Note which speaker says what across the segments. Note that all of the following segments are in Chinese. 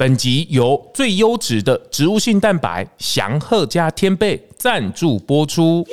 Speaker 1: 本集由最优质的植物性蛋白祥鹤加天贝赞助播出。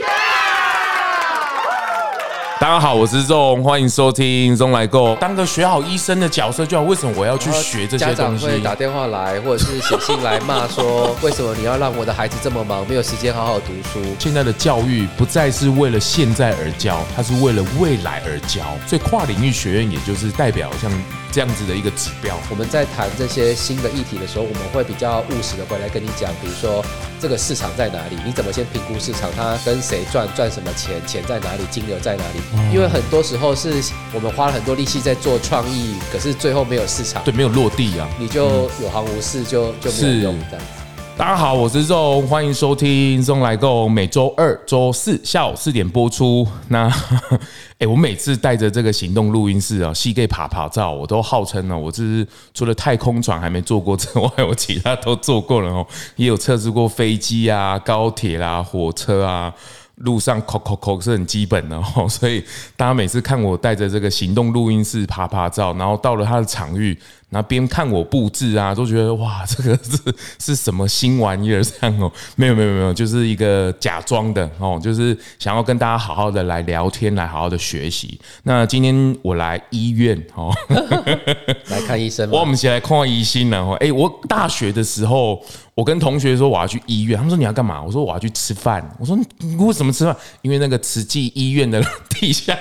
Speaker 1: 大家好，我是 ZONG，欢迎收听咙来购。当个学好医生的角色就好，为什么我要去学这些东西？
Speaker 2: 打电话来，或者是写信来骂说，为什么你要让我的孩子这么忙，没有时间好好读书？
Speaker 1: 现在的教育不再是为了现在而教，它是为了未来而教。所以跨领域学院也就是代表像这样子的一个指标。
Speaker 2: 我们在谈这些新的议题的时候，我们会比较务实的回来跟你讲，比如说这个市场在哪里？你怎么先评估市场？它跟谁赚？赚什么钱？钱在哪里？金额在哪里？因为很多时候是我们花了很多力气在做创意，可是最后没有市场，
Speaker 1: 对，没有落地啊，
Speaker 2: 你就有行无市，就就没有用这样子。
Speaker 1: 大家好，我是 ZONG，欢迎收听宗来购，每周二、周四下午四点播出。那，哎，我每次带着这个行动录音室啊，细给爬爬照，我都号称呢，我这是除了太空船还没坐过之外，我其他都坐过了哦，也有测试过飞机啊、高铁啦、火车啊。路上扣扣扣是很基本的哦，所以大家每次看我带着这个行动录音室爬爬照，然后到了他的场域，然后边看我布置啊，都觉得哇，这个是是什么新玩意儿这样哦？没有没有没有，就是一个假装的哦，就是想要跟大家好好的来聊天，来好好的学习。那今天我来医院哦，
Speaker 2: 来看医生。
Speaker 1: 我们一起来看医生了哦。哎，我大学的时候。我跟同学说我要去医院，他们说你要干嘛？我说我要去吃饭。我说你为什么吃饭？因为那个慈济医院的地下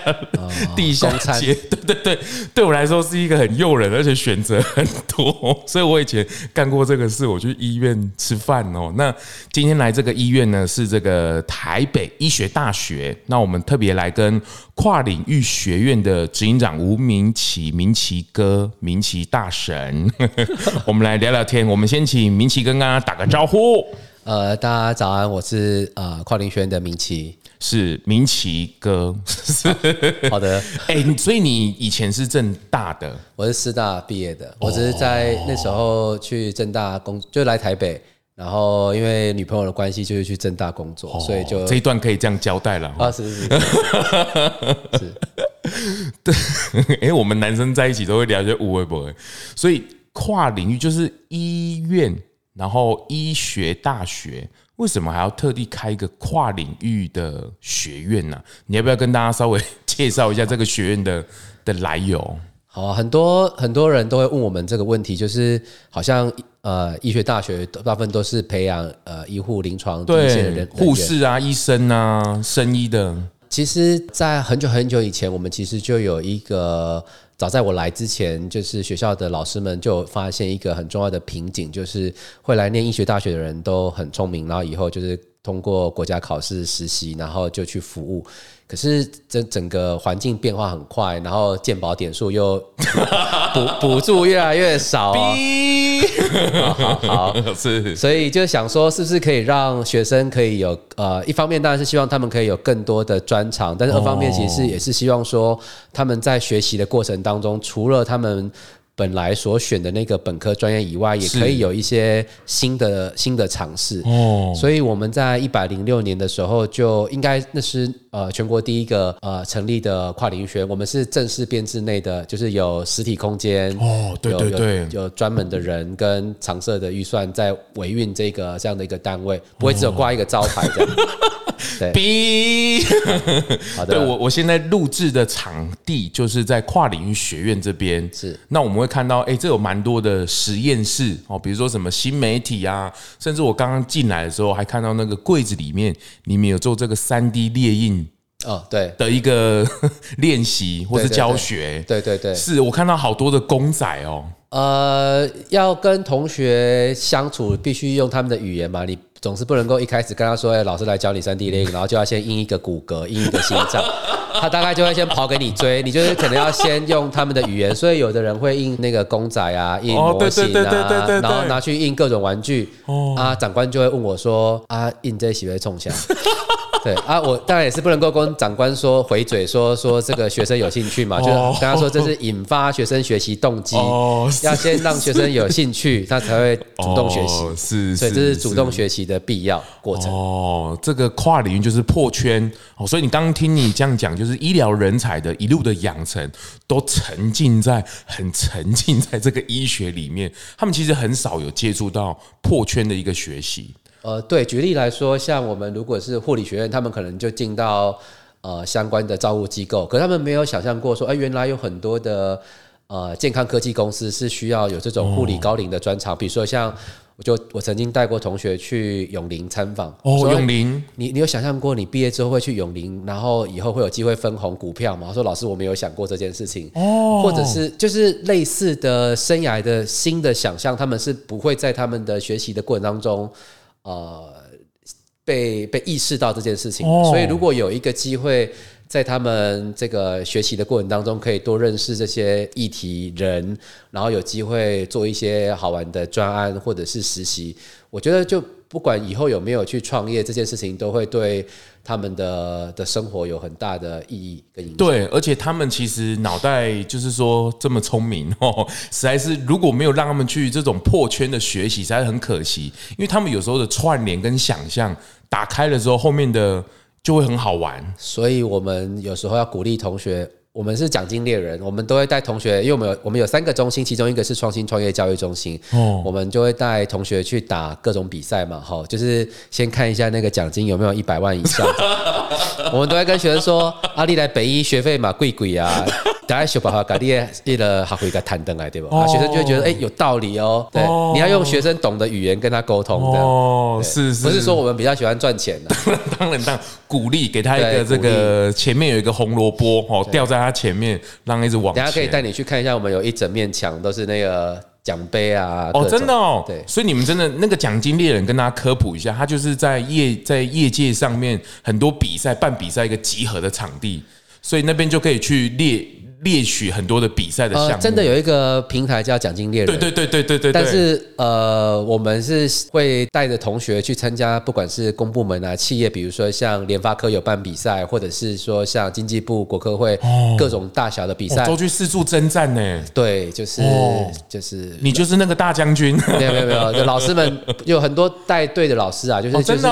Speaker 1: 地下街，对对对，对我来说是一个很诱人，而且选择很多，所以我以前干过这个事。我去医院吃饭哦。那今天来这个医院呢，是这个台北医学大学。那我们特别来跟跨领域学院的执行长吴明奇，明奇哥，明奇大神，我们来聊聊天。我们先请明奇跟大家打个招呼。
Speaker 2: 呃，大家早安，我是呃跨领域学院的明奇，
Speaker 1: 是明奇哥。是
Speaker 2: 好的，
Speaker 1: 哎、欸，所以你以前是正大的，
Speaker 2: 我是师大毕业的，我只是在那时候去正大工，就来台北。然后因为女朋友的关系，就是去正大工作，哦、所以就
Speaker 1: 这一段可以这样交代了。
Speaker 2: 啊，是是是，是，
Speaker 1: 对，哎，我们男生在一起都会聊些无微不微，所以跨领域就是医院，然后医学大学，为什么还要特地开一个跨领域的学院呢？你要不要跟大家稍微 介绍一下这个学院的的来由？
Speaker 2: 好，很多很多人都会问我们这个问题，就是好像。呃，医学大学大部分都是培养呃医护临床的一些人，
Speaker 1: 护士啊、医生啊、生医的。
Speaker 2: 其实，在很久很久以前，我们其实就有一个，早在我来之前，就是学校的老师们就发现一个很重要的瓶颈，就是会来念医学大学的人都很聪明，然后以后就是通过国家考试实习，然后就去服务。可是这整个环境变化很快，然后健保点数又 补补助越来越少，好好好，是，所以就想说，是不是可以让学生可以有呃，一方面当然是希望他们可以有更多的专长，但是二方面其实也是希望说他们在学习的过程当中，除了他们。本来所选的那个本科专业以外，也可以有一些新的新的尝试。哦，所以我们在一百零六年的时候，就应该那是呃全国第一个呃成立的跨领域学院。我们是正式编制内的，就是有实体空间
Speaker 1: 哦，对对对，
Speaker 2: 有专门的人跟常设的预算在维运这个这样的一个单位，不会只有挂一个招牌这样。对 ，B，好的，对我我现在录制的场地就是在跨领域学院这边。是，那我们会看到，哎，这有蛮多的实验室哦，比如说什么新媒体啊，甚至我刚刚进来的时候还看到那个柜子里面，里面有做这个三 D 列印哦，对的一个 练习或是教学。对对对，是我看到好多的公仔哦。呃，要跟同学相处，必须用他们的语言嘛，你。总是不能够一开始跟他说：“哎，老师来教你三 D 那个，然后就要先印一个骨骼，印一个心脏。”他大概就会先跑给你追，你就是可能要先用他们的语言。所以有的人会印那个公仔啊，印模型啊，然后拿去印各种玩具。啊，长官就会问我说：“啊，印这些会冲枪？” 对啊，我当然也是不能够跟长官说回嘴说说这个学生有兴趣嘛，就跟他说这是引发学生学习动机，要先让学生有兴趣，他才会主动学习。是，所以这是主动学习的必要过程。
Speaker 1: 哦，这个跨领域就是破圈哦。所以你刚刚听你这样讲，就是医疗人才的一路的养成，都沉浸在很沉浸在这个医学里面，他们其实很少有接触到破圈的一个学习。
Speaker 2: 呃，对，举例来说，像我们如果是护理学院，他们可能就进到呃相关的照护机构，可他们没有想象过说，哎，原来有很多的呃健康科技公司是需要有这种护理高龄的专长，比如说像我就我曾经带过同学去永龄参访，
Speaker 1: 哦，永龄，
Speaker 2: 你你有想象过你毕业之后会去永龄，然后以后会有机会分红股票吗？他说老师，我没有想过这件事情，哦，或者是就是类似的生涯的新的想象，他们是不会在他们的学习的过程当中。呃，被被意识到这件事情，所以如果有一个机会，在他们这个学习的过程当中，可以多认识这些议题人，然后有机会做一些好玩的专案或者是实习，我觉得就不管以后有没有去创业，这件事情都会对。他们的的生活有很大的意义跟影响。
Speaker 1: 对，而且他们其实脑袋就是说这么聪明哦，实在是如果没有让他们去这种破圈的学习，实在是很可惜。因为他们有时候的串联跟想象打开了之后，后面的就会很好玩。
Speaker 2: 所以我们有时候要鼓励同学。我们是奖金猎人，我们都会带同学，因为我们有我们有三个中心，其中一个是创新创业教育中心，哦，我们就会带同学去打各种比赛嘛，哈，就是先看一下那个奖金有没有一百万以上，我们都会跟学生说，阿丽来北医学费嘛贵贵啊。大家想办法搞点一个学会个谈登来，对吧？啊，学生就会觉得哎、欸、有道理哦。对，你要用学生懂的语言跟他沟通的。哦，是是，不是说我们比较喜欢赚钱的。
Speaker 1: 当然，当然鼓励给他一个这个前面有一个红萝卜哦，吊在他前面，让一直往。
Speaker 2: 大家可以带你去看一下，我们有一整面墙都是那个奖杯啊。哦，
Speaker 1: 真的哦。对，所以你们真的那个奖金猎人跟大家科普一下，他就是在业在业界上面很多比赛办比赛一个集合的场地，所以那边就可以去列。列取很多的比赛的项目，呃，
Speaker 2: 真的有一个平台叫奖金猎人。
Speaker 1: 对对对对对对。
Speaker 2: 但是呃，我们是会带着同学去参加，不管是公部门啊、企业，比如说像联发科有办比赛，或者是说像经济部国科会各种大小的比赛，
Speaker 1: 都去四处征战呢。
Speaker 2: 对，就是就是
Speaker 1: 你就是那个大将军。
Speaker 2: 没有没有没有，就老师们有很多带队的老师啊，就是真的，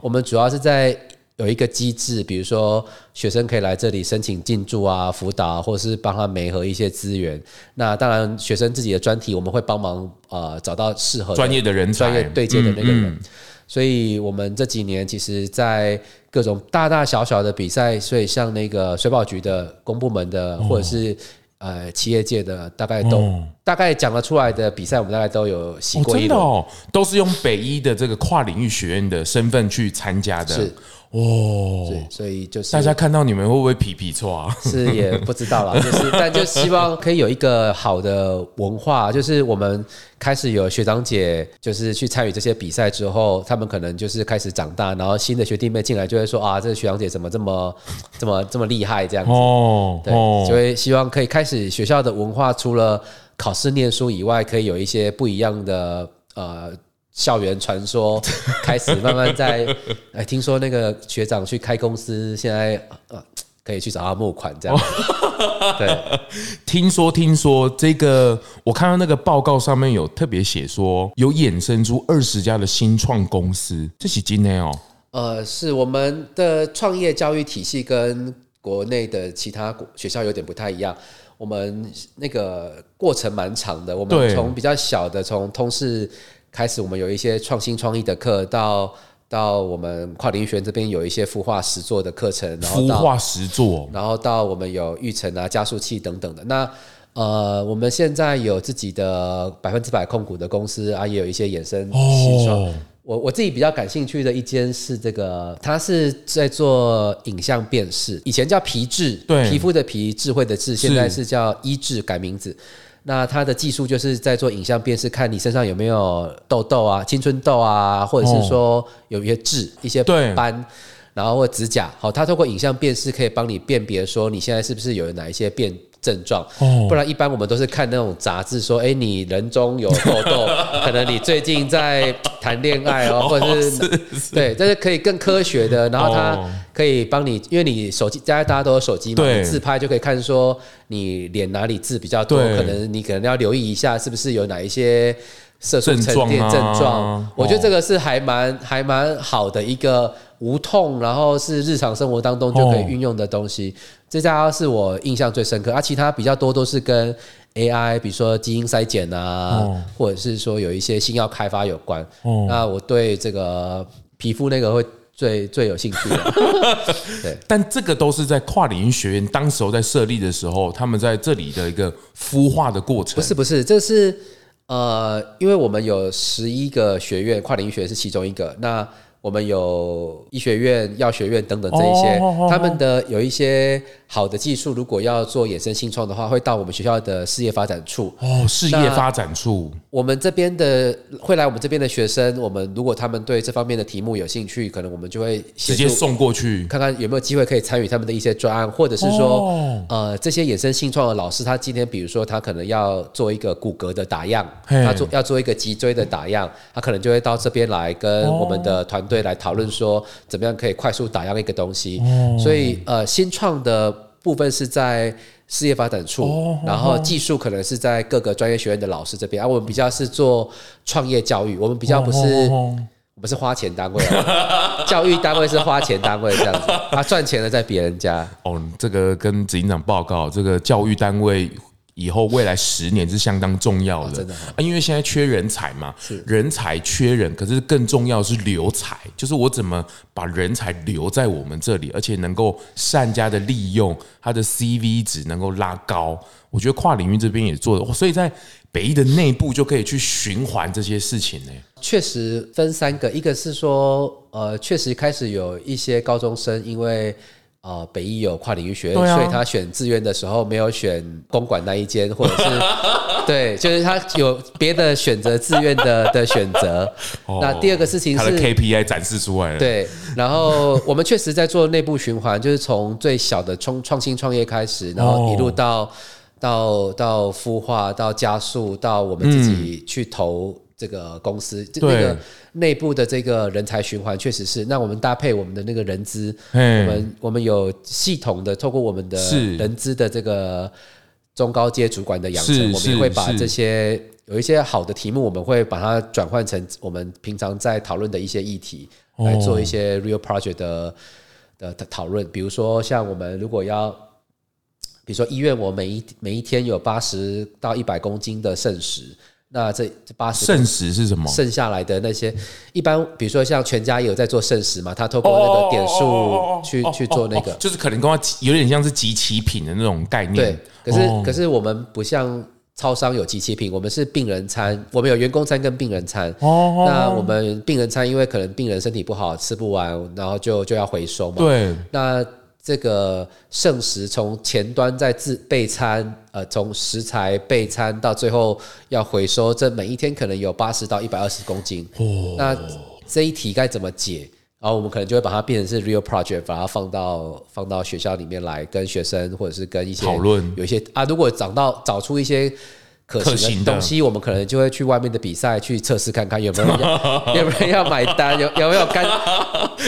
Speaker 2: 我们主要是在。有一个机制，比如说学生可以来这里申请进驻啊、辅导，或者是帮他媒合一些资源。那当然，学生自己的专题我们会帮忙呃找到适合
Speaker 1: 专业的人才、
Speaker 2: 专业对接的那个人。所以我们这几年其实，在各种大大小小的比赛，所以像那个水保局的、公部门的，或者是呃企业界的，大概都大概讲得出来的比赛，我们大概都有洗过一轮。哦，
Speaker 1: 都是用北医的这个跨领域学院的身份去参加的。是。哦，对，
Speaker 2: 所以就是
Speaker 1: 大家看到你们会不会皮皮错啊？
Speaker 2: 是也不知道啦，就是但就希望可以有一个好的文化，就是我们开始有学长姐，就是去参与这些比赛之后，他们可能就是开始长大，然后新的学弟妹进来就会说啊，这个学长姐怎么这么 这么这么厉害这样子哦，对，所以希望可以开始学校的文化，除了考试念书以外，可以有一些不一样的呃。校园传说开始慢慢在，哎，听说那个学长去开公司，现在呃可以去找他募款这样。对，
Speaker 1: 听说听说这个，我看到那个报告上面有特别写说，有衍生出二十家的新创公司，这是今天哦。
Speaker 2: 呃，是我们的创业教育体系跟国内的其他学校有点不太一样，我们那个过程蛮长的，我们从比较小的从通识。开始，我们有一些创新创意的课，到到我们跨领域学院这边有一些孵化实作的课程，然后
Speaker 1: 孵化实作，
Speaker 2: 然后到我们有育成啊、加速器等等的。那呃，我们现在有自己的百分之百控股的公司啊，也有一些衍生新创。我我自己比较感兴趣的一间是这个，它是在做影像辨识，以前叫皮质，对，皮肤的皮，智慧的智，现在是叫医智改名字。那它的技术就是在做影像辨识，看你身上有没有痘痘啊、青春痘啊，或者是说有一些痣、一些斑，然后或指甲。好，它透过影像辨识可以帮你辨别说你现在是不是有哪一些变症状，不然一般我们都是看那种杂志说，哎，你人中有痘痘，可能你最近在谈恋爱哦，或者是对，这是可以更科学的，然后它可以帮你，因为你手机，大家大家都有手机嘛，你自拍就可以看说你脸哪里痣比较多，可能你可能要留意一下是不是有哪一些色素沉淀症状。我觉得这个是还蛮还蛮好的一个无痛，然后是日常生活当中就可以运用的东西。这家是我印象最深刻，而、啊、其他比较多都是跟 AI，比如说基因筛检啊，哦、或者是说有一些新药开发有关。哦、那我对这个皮肤那个会最最有兴趣的。对，
Speaker 1: 但这个都是在跨领域学院当时候在设立的时候，他们在这里的一个孵化的过程。
Speaker 2: 不是不是，这是呃，因为我们有十一个学院，跨领域学院是其中一个。那我们有医学院、药学院等等这一些，他们的有一些好的技术，如果要做衍生新创的话，会到我们学校的事业发展处。
Speaker 1: 哦，事业发展处。
Speaker 2: 我们这边的会来我们这边的学生，我们如果他们对这方面的题目有兴趣，可能我们就会
Speaker 1: 直接送过去，看
Speaker 2: 看有没有机会可以参与他们的一些专案，或者是说，呃，这些衍生新创的老师，他今天比如说他可能要做一个骨骼的打样，他做要做一个脊椎的打样，他可能就会到这边来跟我们的团队。对，来讨论说怎么样可以快速打样一个东西，所以呃，新创的部分是在事业发展处，然后技术可能是在各个专业学院的老师这边，而我们比较是做创业教育，我们比较不是，我们是花钱单位，教育单位是花钱单位这样子，他赚钱的在别人家。
Speaker 1: 哦，这个跟执行长报告，这个教育单位。以后未来十年是相当重要的，真的，因为现在缺人才嘛，人才缺人，可是更重要的是留才，就是我怎么把人才留在我们这里，而且能够善加的利用他的 CV 值能够拉高。我觉得跨领域这边也做的，所以在北医的内部就可以去循环这些事情呢。
Speaker 2: 确实分三个，一个是说，呃，确实开始有一些高中生因为。啊、呃，北医有跨领域学院，啊、所以他选志愿的时候没有选公馆那一间，或者是 对，就是他有别的选择志愿的 的选择。哦、那第二个事情是他的
Speaker 1: KPI 展示出来了，
Speaker 2: 对。然后我们确实在做内部循环，就是从最小的创创新创业开始，然后一路到、哦、到到孵化，到加速，到我们自己去投。这个公司这个内部的这个人才循环确实是，那我们搭配我们的那个人资，我们我们有系统的透过我们的人资的这个中高阶主管的养成，我们也会把这些有一些好的题目，我们会把它转换成我们平常在讨论的一些议题，来做一些 real project 的的讨论。比如说，像我们如果要，比如说医院，我每一每一天有八十到一百公斤的剩食。那这这八十
Speaker 1: 剩食是什么？
Speaker 2: 剩下来的那些，一般比如说像全家也有在做剩食嘛，他透过那个点数去去做那个，
Speaker 1: 就是可能跟他有点像是集齐品的那种概念。
Speaker 2: 对，可是可是我们不像超商有集齐品，我们是病人餐，我们有员工餐跟病人餐。哦，那我们病人餐因为可能病人身体不好吃不完，然后就就要回收嘛。
Speaker 1: 对，
Speaker 2: 那。这个剩食从前端在自备餐，呃，从食材备餐到最后要回收，这每一天可能有八十到一百二十公斤。哦，那这一题该怎么解？然后我们可能就会把它变成是 real project，把它放到放到学校里面来，跟学生或者是跟一些讨论，有一些啊，如果找到找出一些。可行的东西，我们可能就会去外面的比赛去测试看看有没有人要 有没有人要买单，有 有没有干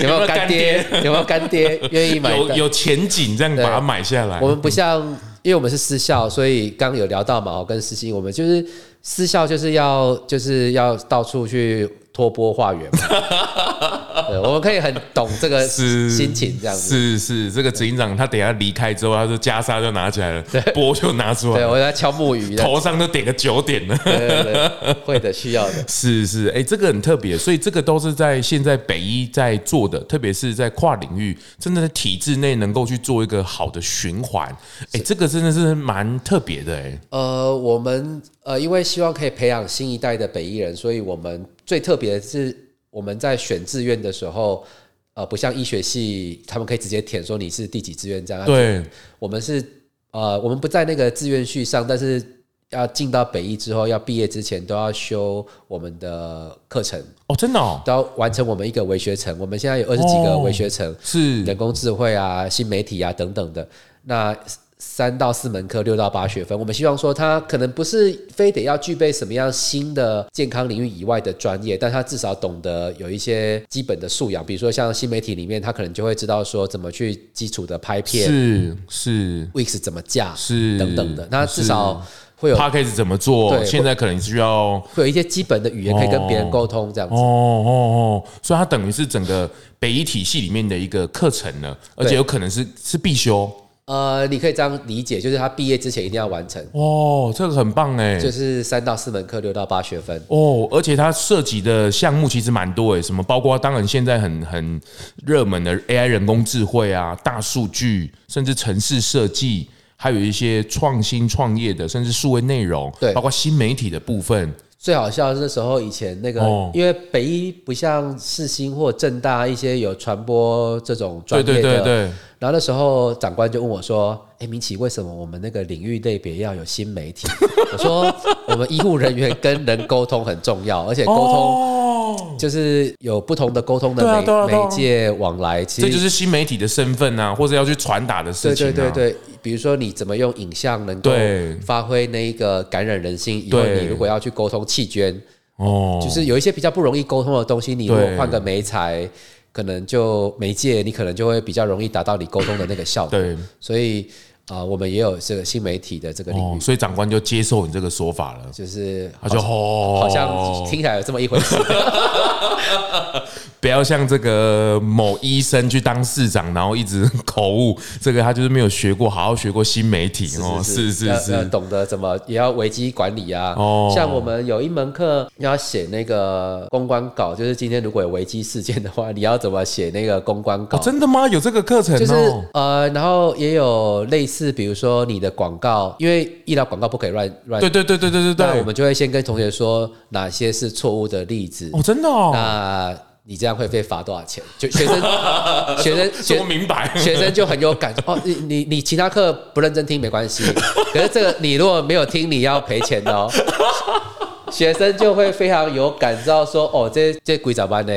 Speaker 2: 有没有干爹，有没有干爹？愿意买单，
Speaker 1: 有有前景这样把它买下来。
Speaker 2: 我们不像，因为我们是私校，所以刚刚有聊到嘛，我跟思欣，我们就是私校就是要就是要到处去。托波化缘，对，我们可以很懂这个心情，这样子。
Speaker 1: 是是，是这个执行长他等下离开之后，他说袈裟就拿起来了，波就拿出来，
Speaker 2: 对，我在敲木鱼，
Speaker 1: 头上都点个九点了，
Speaker 2: 对对对，会的，需要的，
Speaker 1: 是是，哎，这个很特别，所以这个都是在现在北医在做的，特别是在跨领域，真的在体制内能够去做一个好的循环，哎，这个真的是蛮特别的，哎，
Speaker 2: 呃，我们呃，因为希望可以培养新一代的北艺人，所以我们。最特别的是，我们在选志愿的时候，呃，不像医学系，他们可以直接填说你是第几志愿这样。
Speaker 1: 对，
Speaker 2: 我们是呃，我们不在那个志愿序上，但是要进到北艺之后，要毕业之前都要修我们的课程。
Speaker 1: 哦，真的哦，
Speaker 2: 都要完成我们一个微学程。我们现在有二十几个微学程，
Speaker 1: 是人
Speaker 2: 工智慧啊、新媒体啊等等的。那三到四门课，六到八学分。我们希望说，他可能不是非得要具备什么样新的健康领域以外的专业，但他至少懂得有一些基本的素养，比如说像新媒体里面，他可能就会知道说怎么去基础的拍片，
Speaker 1: 是是
Speaker 2: ，Wix 怎么架，
Speaker 1: 是
Speaker 2: 等等的。那至少会有
Speaker 1: Podcast 怎么做，现在可能需要
Speaker 2: 会有一些基本的语言可以跟别人沟通，这样子。哦
Speaker 1: 哦哦，所以它等于是整个北医体系里面的一个课程了，而且有可能是是必修。
Speaker 2: 呃，你可以这样理解，就是他毕业之前一定要完成。
Speaker 1: 哦，这个很棒哎，
Speaker 2: 就是三到四门课，六到八学分。
Speaker 1: 哦，而且它涉及的项目其实蛮多哎，什么包括当然现在很很热门的 AI 人工智慧啊、大数据，甚至城市设计，还有一些创新创业的，甚至数位内容，对，包括新媒体的部分。
Speaker 2: 最好笑的是那时候以前那个，哦、因为北医不像世新或正大一些有传播这种专业的。然后那时候长官就问我说：“哎，明启，为什么我们那个领域类别要有新媒体？” 我说：“我们医护人员跟人沟通很重要，而且沟通就是有不同的沟通的媒媒介往来，其实
Speaker 1: 这就是新媒体的身份啊，或者要去传达的事情。”
Speaker 2: 对对对对，比如说你怎么用影像能够发挥那一个感染人心？以后你如果要去沟通弃捐，哦，就是有一些比较不容易沟通的东西，你如果换个媒材。可能就媒介，你可能就会比较容易达到你沟通的那个效果。对，所以啊、呃，我们也有这个新媒体的这个领域，
Speaker 1: 哦、所以长官就接受你这个说法了，
Speaker 2: 就是
Speaker 1: 他就吼，
Speaker 2: 好像听起来有这么一回事。
Speaker 1: 不要像这个某医生去当市长，然后一直口误，这个他就是没有学过，好好学过新媒体哦，是是是，
Speaker 2: 懂得怎么也要危机管理啊。哦，像我们有一门课要写那个公关稿，就是今天如果有危机事件的话，你要怎么写那个公关稿？
Speaker 1: 真的吗？有这个课程？
Speaker 2: 就是呃，然后也有类似，比如说你的广告，因为医疗广告不可以乱乱。
Speaker 1: 对对对对对对对。
Speaker 2: 那我们就会先跟同学说哪些是错误的例子。
Speaker 1: 哦，真的哦。
Speaker 2: 那你这样会被罚多少钱？就学生，学生
Speaker 1: 说明白，
Speaker 2: 学生就很有感 哦。你你你其他课不认真听没关系，可是这个你如果没有听，你要赔钱的哦。学生就会非常有感，知道说哦，这这鬼咋办呢？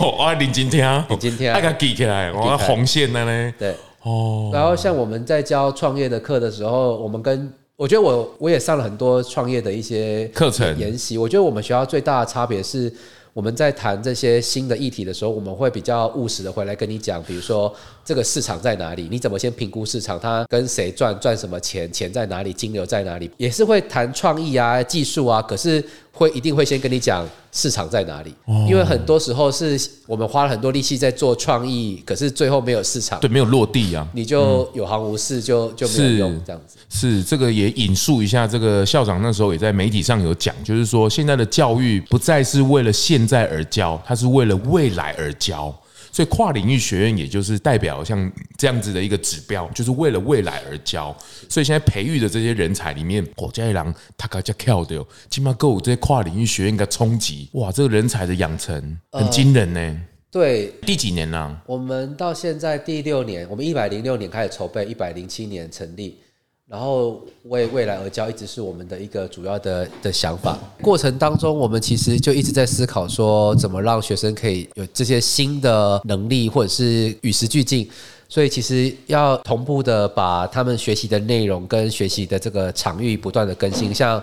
Speaker 1: 哦，我认真听，
Speaker 2: 认真听，
Speaker 1: 爱给记起来，我红线的呢。
Speaker 2: 对，哦。然后像我们在教创业的课的时候，我们跟我觉得我我也上了很多创业的一些课程研习。我觉得我们学校最大的差别是。我们在谈这些新的议题的时候，我们会比较务实的回来跟你讲，比如说这个市场在哪里，你怎么先评估市场，它跟谁赚赚什么钱，钱在哪里，金流在哪里，也是会谈创意啊、技术啊，可是。会一定会先跟你讲市场在哪里，因为很多时候是我们花了很多力气在做创意，可是最后没有市场，
Speaker 1: 对，没有落地啊，
Speaker 2: 你就有行无市，就就没有用这样子。
Speaker 1: 是这个也引述一下，这个校长那时候也在媒体上有讲，就是说现在的教育不再是为了现在而教，它是为了未来而教。所以跨领域学院也就是代表像这样子的一个指标，就是为了未来而教。所以现在培育的这些人才里面，火家一郎他可叫跳的，起码够这些跨领域学院的冲击。哇，这个人才的养成很惊人呢、呃。
Speaker 2: 对，
Speaker 1: 第几年呢、啊？
Speaker 2: 我们到现在第六年，我们一百零六年开始筹备，一百零七年成立。然后为未来而教，一直是我们的一个主要的的想法。过程当中，我们其实就一直在思考说，怎么让学生可以有这些新的能力，或者是与时俱进。所以，其实要同步的把他们学习的内容跟学习的这个场域不断的更新。像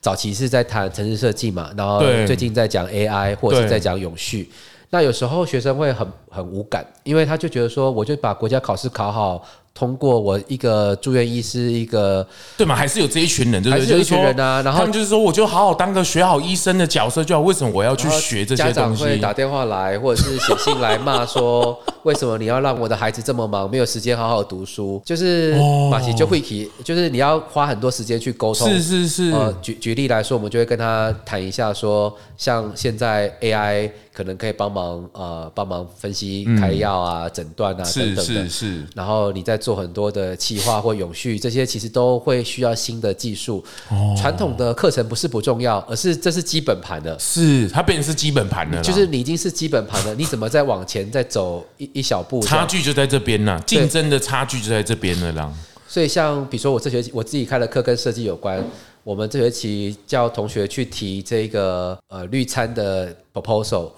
Speaker 2: 早期是在谈城市设计嘛，然后最近在讲 AI，或者是在讲永续。那有时候学生会很很无感，因为他就觉得说，我就把国家考试考好。通过我一个住院医师，一个
Speaker 1: 对嘛？还是有这一群人，对不对？
Speaker 2: 还是有一群人啊。然后他们
Speaker 1: 就是说，我就好好当个学好医生的角色就好。为什么我要去学这些东西？
Speaker 2: 家长会打电话来，或者是写信来骂说，为什么你要让我的孩子这么忙，没有时间好好读书？就是马奇就会提，就是你要花很多时间去沟通。
Speaker 1: 是是是。呃，
Speaker 2: 举举例来说，我们就会跟他谈一下，说像现在 AI。可能可以帮忙呃，帮忙分析开药啊、诊断、嗯、啊等等的。是是是。然后你在做很多的企划或永续，这些其实都会需要新的技术。哦。传统的课程不是不重要，而是这是基本盘的。
Speaker 1: 是，它变成是基本盘的。
Speaker 2: 就是你已经是基本盘了，你怎么再往前再走一一小步？
Speaker 1: 差距就在这边呢，竞争的差距就在这边了啦。
Speaker 2: 所以像比如说我这学期我自己开的课跟设计有关，我们这学期叫同学去提这个呃绿餐的。proposal。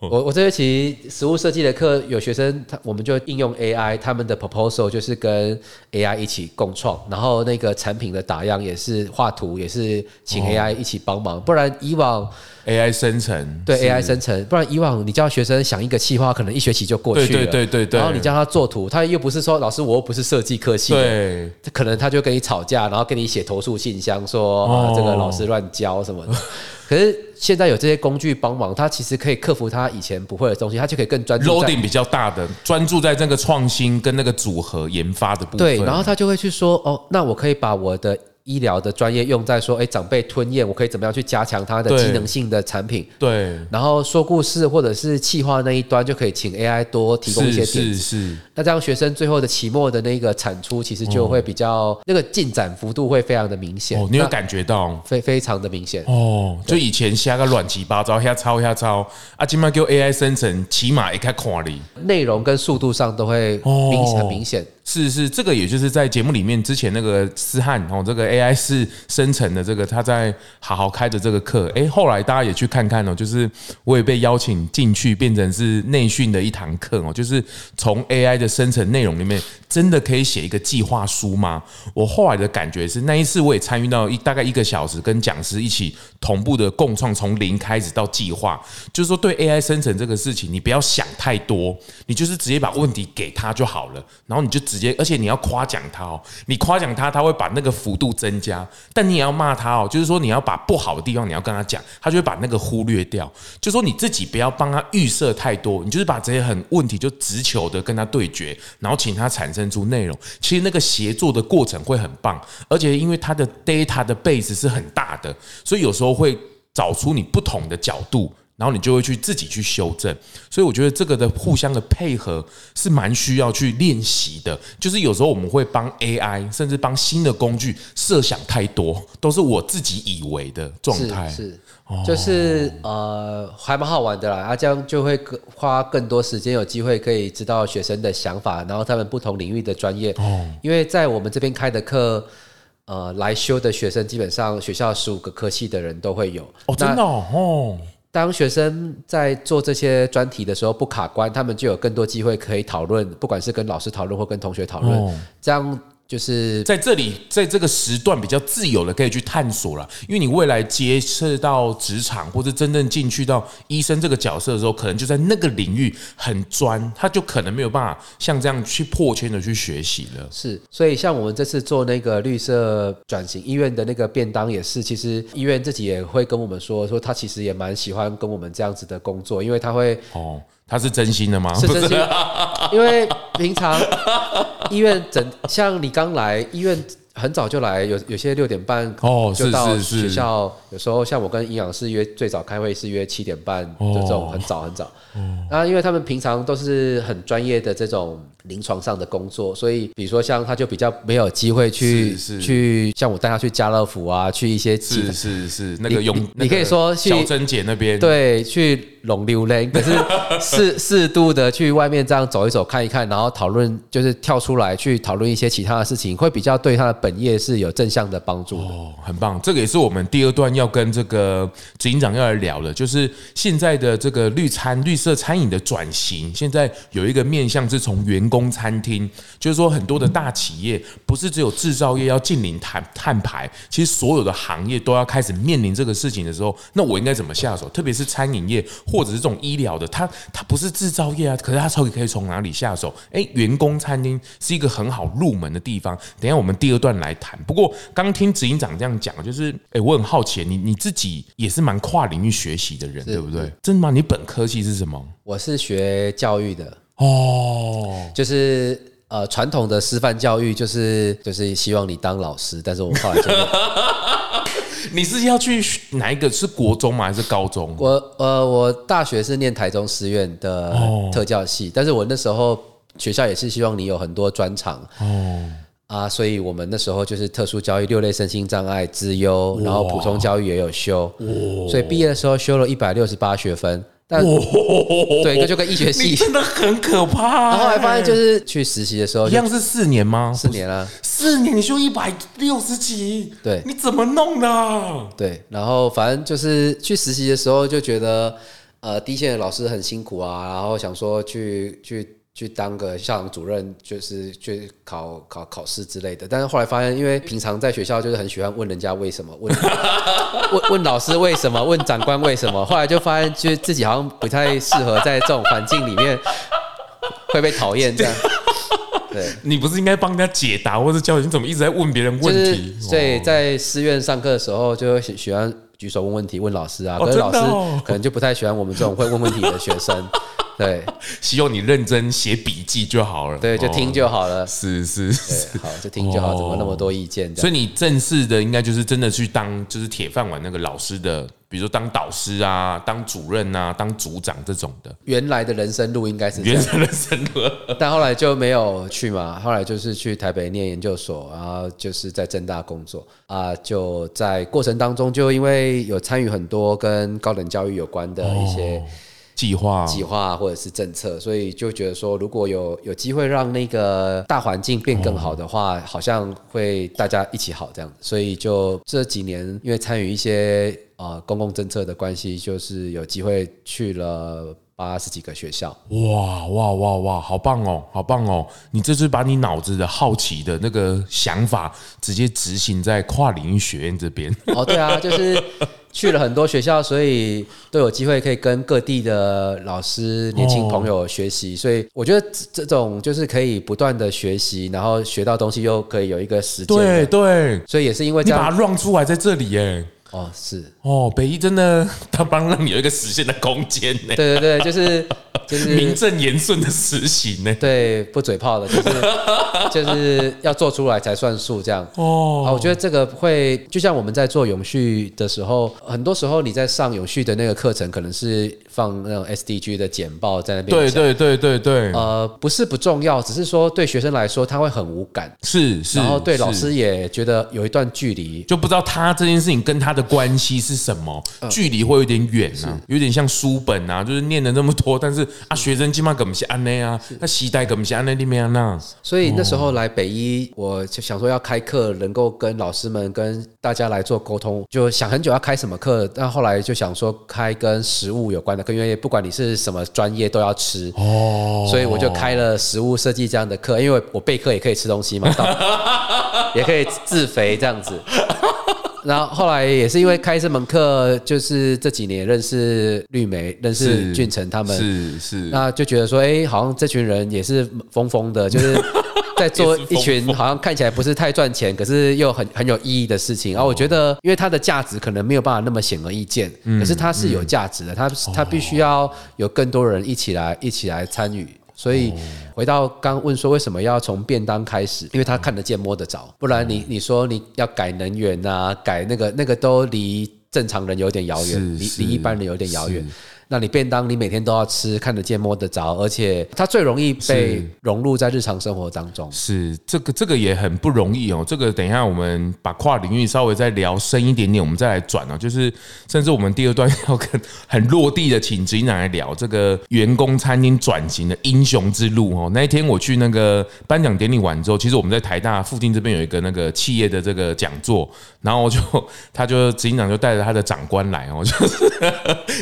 Speaker 2: 我我这学期实物设计的课，有学生他我们就应用 AI，他们的 proposal 就是跟 AI 一起共创，然后那个产品的打样也是画图，也是请 AI 一起帮忙，不然以往。
Speaker 1: AI 生成，
Speaker 2: 对 AI 生成，不然以往你叫学生想一个企划，可能一学期就过去了。
Speaker 1: 对对对对。
Speaker 2: 然后你叫他做图，他又不是说老师，我又不是设计科系的，
Speaker 1: 对，
Speaker 2: 可能他就跟你吵架，然后跟你写投诉信箱，说啊这个老师乱教什么的。可是现在有这些工具帮忙，他其实可以克服他以前不会的东西，他就可以更专注。
Speaker 1: loading 比较大的，专注在这个创新跟那个组合研发的部分。
Speaker 2: 对，然后他就会去说，哦，那我可以把我的。医疗的专业用在说，哎，长辈吞咽，我可以怎么样去加强它的机能性的产品？
Speaker 1: 对。
Speaker 2: 然后说故事或者是企划那一端，就可以请 AI 多提供一些点子。
Speaker 1: 是是是。
Speaker 2: 那这样学生最后的期末的那个产出，其实就会比较、哦、那个进展幅度会非常的明显。
Speaker 1: 哦，你有感觉到？
Speaker 2: 非非常的明显。
Speaker 1: 哦，就以前瞎个乱七八糟，瞎抄瞎抄，啊，今麦给 AI 生成，起码也看看你
Speaker 2: 内容跟速度上都会明显很明显。
Speaker 1: 是是，这个也就是在节目里面之前那个思翰哦，这个 AI 是生成的这个他在好好开着这个课，哎，后来大家也去看看哦，就是我也被邀请进去，变成是内训的一堂课哦，就是从 AI 的生成内容里面，真的可以写一个计划书吗？我后来的感觉是，那一次我也参与到一大概一个小时，跟讲师一起同步的共创，从零开始到计划，就是说对 AI 生成这个事情，你不要想太多，你就是直接把问题给他就好了，然后你就直。直接，而且你要夸奖他哦，你夸奖他，他会把那个幅度增加，但你也要骂他哦，就是说你要把不好的地方你要跟他讲，他就会把那个忽略掉。就说你自己不要帮他预设太多，你就是把这些很问题就直球的跟他对决，然后请他产生出内容。其实那个协作的过程会很棒，而且因为他的 data 的 base 是很大的，所以有时候会找出你不同的角度。然后你就会去自己去修正，所以我觉得这个的互相的配合是蛮需要去练习的。就是有时候我们会帮 AI，甚至帮新的工具设想太多，都是我自己以为的状态。
Speaker 2: 是，是，就是呃，还蛮好玩的啦。啊，这样就会花更多时间，有机会可以知道学生的想法，然后他们不同领域的专业。哦，因为在我们这边开的课，呃，来修的学生基本上学校十五个科系的人都会有。
Speaker 1: 哦，真的哦。
Speaker 2: 当学生在做这些专题的时候不卡关，他们就有更多机会可以讨论，不管是跟老师讨论或跟同学讨论，这样。就是在这里，
Speaker 1: 在这个时段比较自由的可以去探索了，因为你未来接触到职场或者真正进去到医生这个角色的时候，可能就在那个领域很专，他就可能没有办法像这样去破圈的去学习了。
Speaker 2: 是，所以像我们这次做那个绿色转型医院的那个便当也是，其实医院自己也会跟我们说，说他其实也蛮喜欢跟我们这样子的工作，因为他会
Speaker 1: 哦。他是真心的吗？
Speaker 2: 是真心，因为平常医院整像你刚来医院很早就来，有有些六点半哦就到学校，有时候像我跟营养师约最早开会是约七点半，就这种很早很早。啊，因为他们平常都是很专业的这种。临床上的工作，所以比如说像他就比较没有机会去去像我带他去家乐福啊，去一些
Speaker 1: 是是是那个用
Speaker 2: 你可以说去
Speaker 1: 小珍姐那边
Speaker 2: 对去龙溜嘞，可是适适度的去外面这样走一走看一看，然后讨论就是跳出来去讨论一些其他的事情，会比较对他的本本业是有正向的帮助
Speaker 1: 哦，很棒。这个也是我们第二段要跟这个执行长要来聊的，就是现在的这个绿餐绿色餐饮的转型，现在有一个面向是从员工。餐厅就是说，很多的大企业不是只有制造业要进零碳碳排，其实所有的行业都要开始面临这个事情的时候，那我应该怎么下手？特别是餐饮业或者是这种医疗的，它它不是制造业啊，可是它到底可以从哪里下手？诶，员工餐厅是一个很好入门的地方。等下我们第二段来谈。不过刚听执行长这样讲，就是诶，我很好奇，你你自己也是蛮跨领域学习的人，对不对？真的吗？你本科系是什么？
Speaker 2: 我是学教育的。哦，就是呃，传统的师范教育就是就是希望你当老师，但是我们后来就，
Speaker 1: 你是要去哪一个？是国中吗？还是高中？
Speaker 2: 我呃，我大学是念台中师院的特教系，但是我那时候学校也是希望你有很多专长哦啊，所以我们那时候就是特殊教育、六类身心障碍、之优，然后普通教育也有修，所以毕业的时候修了一百六十八学分。但对，就跟医学系
Speaker 1: 真的很可怕。
Speaker 2: 然后后来发现，就是去实习的时候，
Speaker 1: 一样是四年吗？
Speaker 2: 四年啊，
Speaker 1: 四年你修一百六十几，
Speaker 2: 对，
Speaker 1: 你怎么弄的？
Speaker 2: 对，然后反正就是去实习的时候就觉得，呃，第一线的老师很辛苦啊，然后想说去去。去当个校长主任，就是去考考考试之类的。但是后来发现，因为平常在学校就是很喜欢问人家为什么，问 问问老师为什么，问长官为什么。后来就发现，就是自己好像不太适合在这种环境里面，会被讨厌这样。对，
Speaker 1: 你不是应该帮人家解答，或者教你怎么一直在问别人问题？
Speaker 2: 所以在师院上课的时候，就喜喜欢举手问问题，问老师啊。可是老师可能就不太喜欢我们这种会问问题的学生。对，
Speaker 1: 希望你认真写笔记就好了。
Speaker 2: 对，就听就好了。
Speaker 1: 是是是，
Speaker 2: 好，就听就好。怎么那么多意见？
Speaker 1: 所以你正式的应该就是真的去当就是铁饭碗那个老师的，比如说当导师啊，当主任啊，当组长这种的。
Speaker 2: 原来的人生路应该是
Speaker 1: 原来的人生路，
Speaker 2: 但后来就没有去嘛。后来就是去台北念研究所，然后就是在正大工作啊。就在过程当中，就因为有参与很多跟高等教育有关的一些。
Speaker 1: 计划、
Speaker 2: 计划或者是政策，所以就觉得说，如果有有机会让那个大环境变更好的话，好像会大家一起好这样。所以就这几年，因为参与一些呃公共政策的关系，就是有机会去了八十几个学校。
Speaker 1: 哇哇哇哇，好棒哦，好棒哦！你这是把你脑子的好奇的那个想法，直接执行在跨领域学院这边。
Speaker 2: 哦，对啊，就是。去了很多学校，所以都有机会可以跟各地的老师、年轻朋友学习。所以我觉得这种就是可以不断的学习，然后学到东西又可以有一个时间。
Speaker 1: 对对，
Speaker 2: 所以也是因为这样，
Speaker 1: 你把它 run 出来在这里耶。
Speaker 2: 哦，是
Speaker 1: 哦，北医真的，他帮让你有一个实现的空间呢。
Speaker 2: 对对对，就是 就是
Speaker 1: 名正言顺的实行呢。
Speaker 2: 对，不嘴炮的，就是 就是要做出来才算数，这样。哦，我觉得这个会就像我们在做永续的时候，很多时候你在上永续的那个课程，可能是放那种 SDG 的简报在那边。
Speaker 1: 对对对对对。
Speaker 2: 呃，不是不重要，只是说对学生来说他会很无感。
Speaker 1: 是是。
Speaker 2: 然后对老师也觉得有一段距离，
Speaker 1: 就不知道他这件事情跟他的关系是什么？距离会有点远啊，有点像书本啊，就是念了那么多，但是啊，学生基本上根本是安内啊，那时代根本是安内里面啊。
Speaker 2: 所以那时候来北医，我就想说要开课，能够跟老师们、跟大家来做沟通，就想很久要开什么课，但后来就想说开跟食物有关的课，因为不管你是什么专业都要吃哦，所以我就开了食物设计这样的课，因为我备课也可以吃东西嘛，也可以自肥这样子。然后后来也是因为开这门课，就是这几年认识绿梅，认识俊成他们，是是，那就觉得说，哎，好像这群人也是疯疯的，就是 在做一群好像看起来不是太赚钱，可是又很很有意义的事情。然后我觉得，因为它的价值可能没有办法那么显而易见，可是它是有价值的，它它必须要有更多人一起来一起来参与。所以回到刚问说为什么要从便当开始？因为他看得见摸得着，不然你你说你要改能源啊，改那个那个都离正常人有点遥远，离离一般人有点遥远。那你便当，你每天都要吃，看得见摸得着，而且它最容易被融入在日常生活当中。
Speaker 1: 是，是这个这个也很不容易哦。这个等一下我们把跨领域稍微再聊深一点点，我们再来转哦。就是甚至我们第二段要跟很落地的请执行长来聊这个员工餐厅转型的英雄之路哦。那一天我去那个颁奖典礼完之后，其实我们在台大附近这边有一个那个企业的这个讲座，然后我就 他就执行长就带着他的长官来哦，就是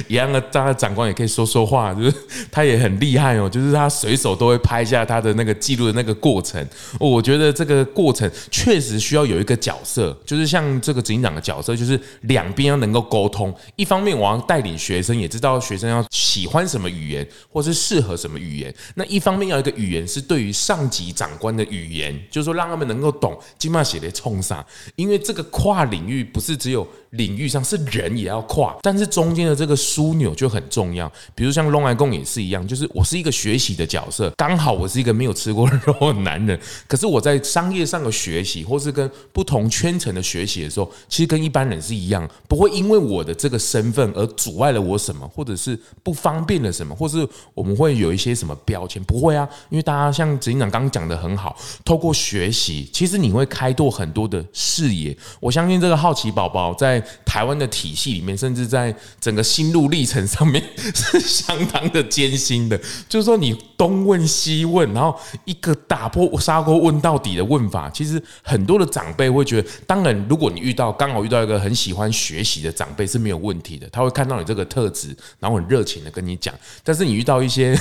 Speaker 1: 一样的大。长官也可以说说话，就是他也很厉害哦，就是他随手都会拍一下他的那个记录的那个过程。我觉得这个过程确实需要有一个角色，就是像这个执行长的角色，就是两边要能够沟通。一方面我要带领学生，也知道学生要喜欢什么语言，或是适合什么语言。那一方面要一个语言是对于上级长官的语言，就是说让他们能够懂金马写的冲啥。因为这个跨领域不是只有领域上，是人也要跨，但是中间的这个枢纽就很重要，比如像龙来共也是一样，就是我是一个学习的角色，刚好我是一个没有吃过肉的男人，可是我在商业上的学习，或是跟不同圈层的学习的时候，其实跟一般人是一样，不会因为我的这个身份而阻碍了我什么，或者是不方便了什么，或是我们会有一些什么标签，不会啊，因为大家像执行长刚刚讲的很好，透过学习，其实你会开拓很多的视野。我相信这个好奇宝宝在台湾的体系里面，甚至在整个心路历程上面。是相当的艰辛的。就是说，你东问西问，然后一个打破砂锅问到底的问法，其实很多的长辈会觉得，当然，如果你遇到刚好遇到一个很喜欢学习的长辈是没有问题的，他会看到你这个特质，然后很热情的跟你讲。但是你遇到一些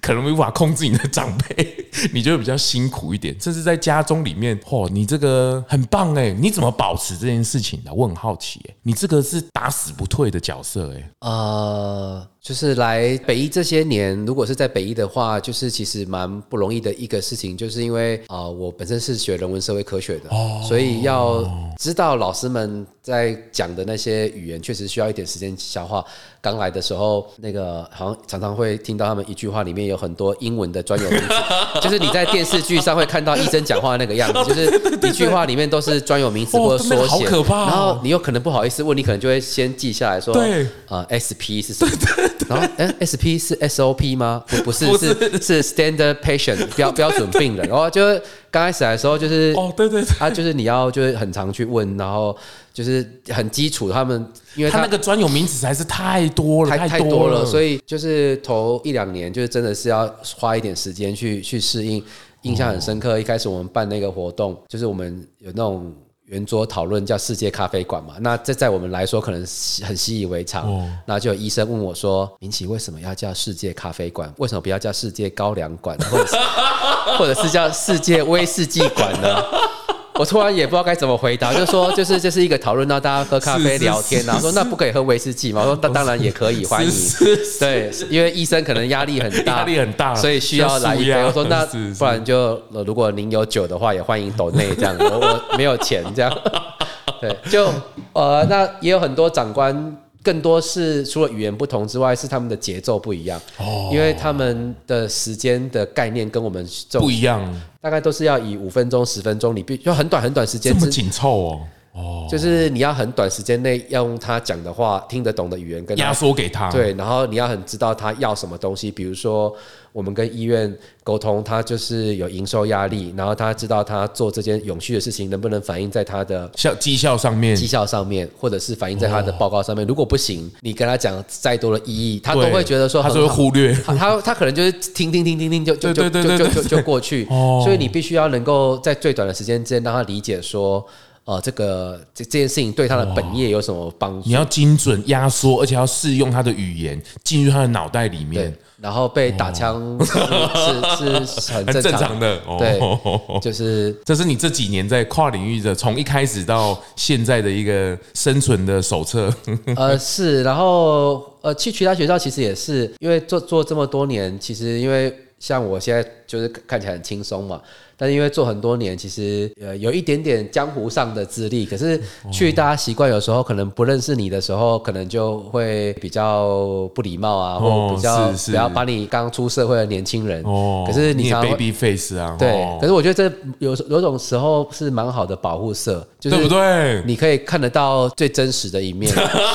Speaker 1: 可能无法控制你的长辈，你就会比较辛苦一点。甚至在家中里面，嚯，你这个很棒哎，你怎么保持这件事情的？我很好奇哎，你这个是打死不退的角色哎，
Speaker 2: 呃。就是来北医这些年，如果是在北医的话，就是其实蛮不容易的一个事情，就是因为啊、呃，我本身是学人文社会科学的，哦、所以要知道老师们在讲的那些语言，确实需要一点时间消化。刚来的时候，那个好像常常会听到他们一句话里面有很多英文的专有名词，就是你在电视剧上会看到医生讲话的那个样子，就是一句话里面都是专有名词或者缩写，然后你又可能不好意思问，你可能就会先记下来说，对，啊，SP 是什么？然后，哎，SP 是 SOP 吗？不，不是，是是 Standard Patient 标 标准病人。然后就刚开始来的时候，就是
Speaker 1: 哦，对对，
Speaker 2: 他就是你要就是很常去问，然后就是很基础。他们因为他，
Speaker 1: 他那个专有名词实在是太多了，
Speaker 2: 太太多了，所以就是头一两年，就是真的是要花一点时间去去适应。印象很深刻，一开始我们办那个活动，就是我们有那种。圆桌讨论叫世界咖啡馆嘛，那这在我们来说可能很习以为常。那就有医生问我说：“明启为什么要叫世界咖啡馆？为什么不要叫世界高粱馆，或者是 或者是叫世界威士忌馆呢？”我突然也不知道该怎么回答，就说就是这是一个讨论，到大家喝咖啡聊天啊，说那不可以喝威士忌吗？我说那当然也可以，欢迎。对，因为医生可能压力很大，压力很大，所以需要来一杯。我说那不然就如果您有酒的话，也欢迎抖内这样。我我没有钱这样。对，就呃那也有很多长官。更多是除了语言不同之外，是他们的节奏不一样。哦，因为他们的时间的概念跟我们
Speaker 1: 不一样，
Speaker 2: 大概都是要以五分钟、十分钟，你必须要很短很短时间，
Speaker 1: 这么紧凑哦。
Speaker 2: 哦，就是你要很短时间内要用他讲的话听得懂的语言跟
Speaker 1: 压缩给他，
Speaker 2: 对，然后你要很知道他要什么东西，比如说我们跟医院沟通，他就是有营收压力，然后他知道他做这件永续的事情能不能反映在他的
Speaker 1: 效绩效上面，
Speaker 2: 绩效上面，或者是反映在他的报告上面。如果不行，你跟他讲再多的意义，他都会觉得说，
Speaker 1: 他就会忽略，
Speaker 2: 他他可能就是听听听听听就就就就就就就过去。所以你必须要能够在最短的时间之内让他理解说。呃，这个这这件事情对他的本业有什么帮助？
Speaker 1: 你要精准压缩，而且要适用他的语言进入他的脑袋里面。
Speaker 2: 然后被打枪是是，是很正常，
Speaker 1: 常的。
Speaker 2: 对，就是
Speaker 1: 这是你这几年在跨领域的，从一开始到现在的一个生存的手册。
Speaker 2: 呃，是，然后呃，去其他学校其实也是，因为做做这么多年，其实因为像我现在就是看起来很轻松嘛。但是因为做很多年，其实呃有一点点江湖上的资历，可是去大家习惯，有时候可能不认识你的时候，可能就会比较不礼貌啊，或比较比较把你刚出社会的年轻人。哦，可是你常
Speaker 1: baby face 啊，
Speaker 2: 对。可是我觉得这有有种时候是蛮好的保护色，就是
Speaker 1: 对不对？
Speaker 2: 你可以看得到最真实的一面。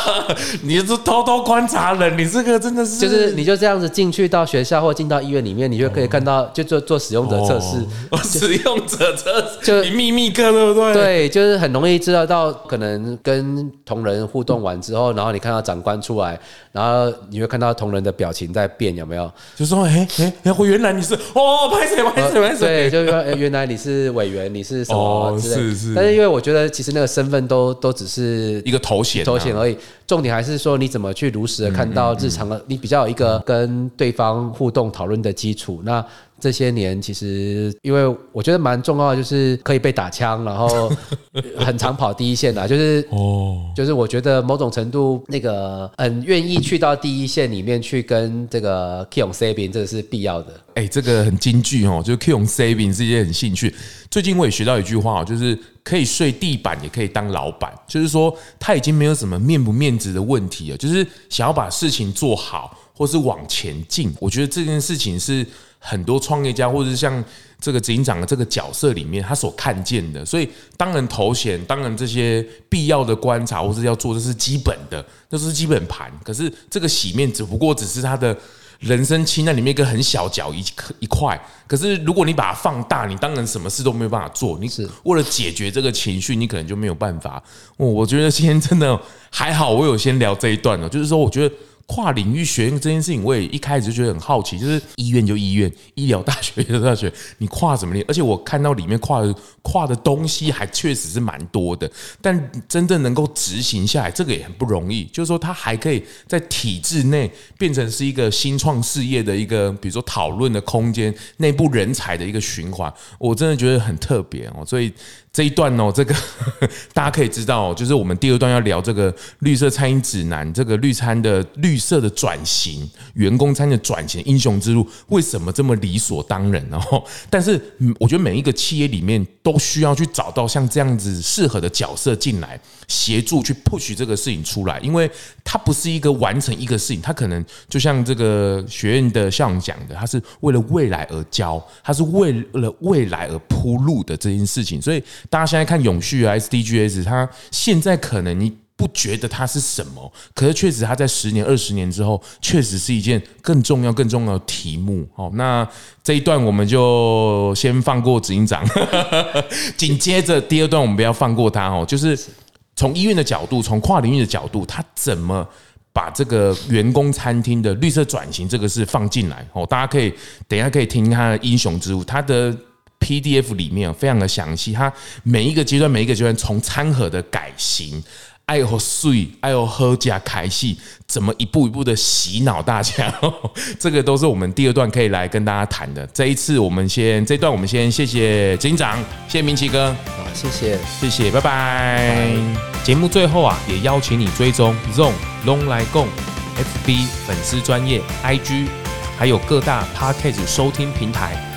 Speaker 1: 你是偷偷观察人，你这个真的是
Speaker 2: 就是你就这样子进去到学校或进到医院里面，你就可以看到，就做做使用者测试。
Speaker 1: 使用者测试就秘密课，对不对？
Speaker 2: 对，就是很容易知道到，可能跟同仁互动完之后，然后你看到长官出来，然后你会看到同仁的表情在变，有没有？
Speaker 1: 就说，哎哎原来你是哦，拍谁拍谁拍谁？
Speaker 2: 对，就是说，哎，原来你是委员，你是什么之类？是是。但是因为我觉得，其实那个身份都都只是
Speaker 1: 一个头衔
Speaker 2: 头衔而已，重点还是说你怎么去如实的看到日常的，你比较有一个跟对方互动讨论的基础。那这些年其实，因为我觉得蛮重要的，就是可以被打枪，然后 很常跑第一线的，就是哦，就是我觉得某种程度那个很愿意去到第一线里面去跟这个 K 用 saving，这个是必要的。
Speaker 1: 哎，这个很京剧哦，就是 K 用 saving 是一件很兴趣。最近我也学到一句话，就是可以睡地板，也可以当老板，就是说他已经没有什么面不面子的问题了，就是想要把事情做好，或是往前进。我觉得这件事情是。很多创业家，或者是像这个执行长的这个角色里面，他所看见的，所以当然头衔，当然这些必要的观察，或是要做，这是基本的，这是基本盘。可是这个洗面只不过只是他的人生清单里面一个很小角一一块。可是如果你把它放大，你当然什么事都没有办法做。你是为了解决这个情绪，你可能就没有办法。我，我觉得今天真的还好，我有先聊这一段了，就是说，我觉得。跨领域学院这件事情，我也一开始就觉得很好奇，就是医院就医院，医疗大学就大学，你跨什么链？而且我看到里面跨的跨的东西还确实是蛮多的，但真正能够执行下来，这个也很不容易。就是说，它还可以在体制内变成是一个新创事业的一个，比如说讨论的空间，内部人才的一个循环，我真的觉得很特别哦。所以。这一段哦，这个 大家可以知道，就是我们第二段要聊这个绿色餐饮指南，这个绿餐的绿色的转型，员工餐的转型，英雄之路为什么这么理所当然？哦，但是我觉得每一个企业里面都需要去找到像这样子适合的角色进来协助去 push 这个事情出来，因为它不是一个完成一个事情，它可能就像这个学院的校长讲的，它是为了未来而教，它是为了未来而铺路的这件事情，所以。大家现在看永续啊，SDGs，它现在可能你不觉得它是什么，可是确实它在十年、二十年之后，确实是一件更重要、更重要的题目。好，那这一段我们就先放过执行长，紧接着第二段我们不要放过他哦，就是从医院的角度，从跨领域的角度，他怎么把这个员工餐厅的绿色转型这个事放进来？哦，大家可以等一下可以听他的英雄之路，他的。PDF 里面非常的详细，它每一个阶段每一个阶段从餐盒的改型，爱喝水，还有喝加开戏，怎么一步一步的洗脑大家，这个都是我们第二段可以来跟大家谈的。这一次我们先这一段我们先谢谢执行长，谢谢明奇哥，
Speaker 2: 好，谢谢
Speaker 1: 谢谢，拜拜。节目最后啊，也邀请你追踪 ZONG 咙来共 FB 粉丝专业 IG，还有各大 Podcast 收听平台。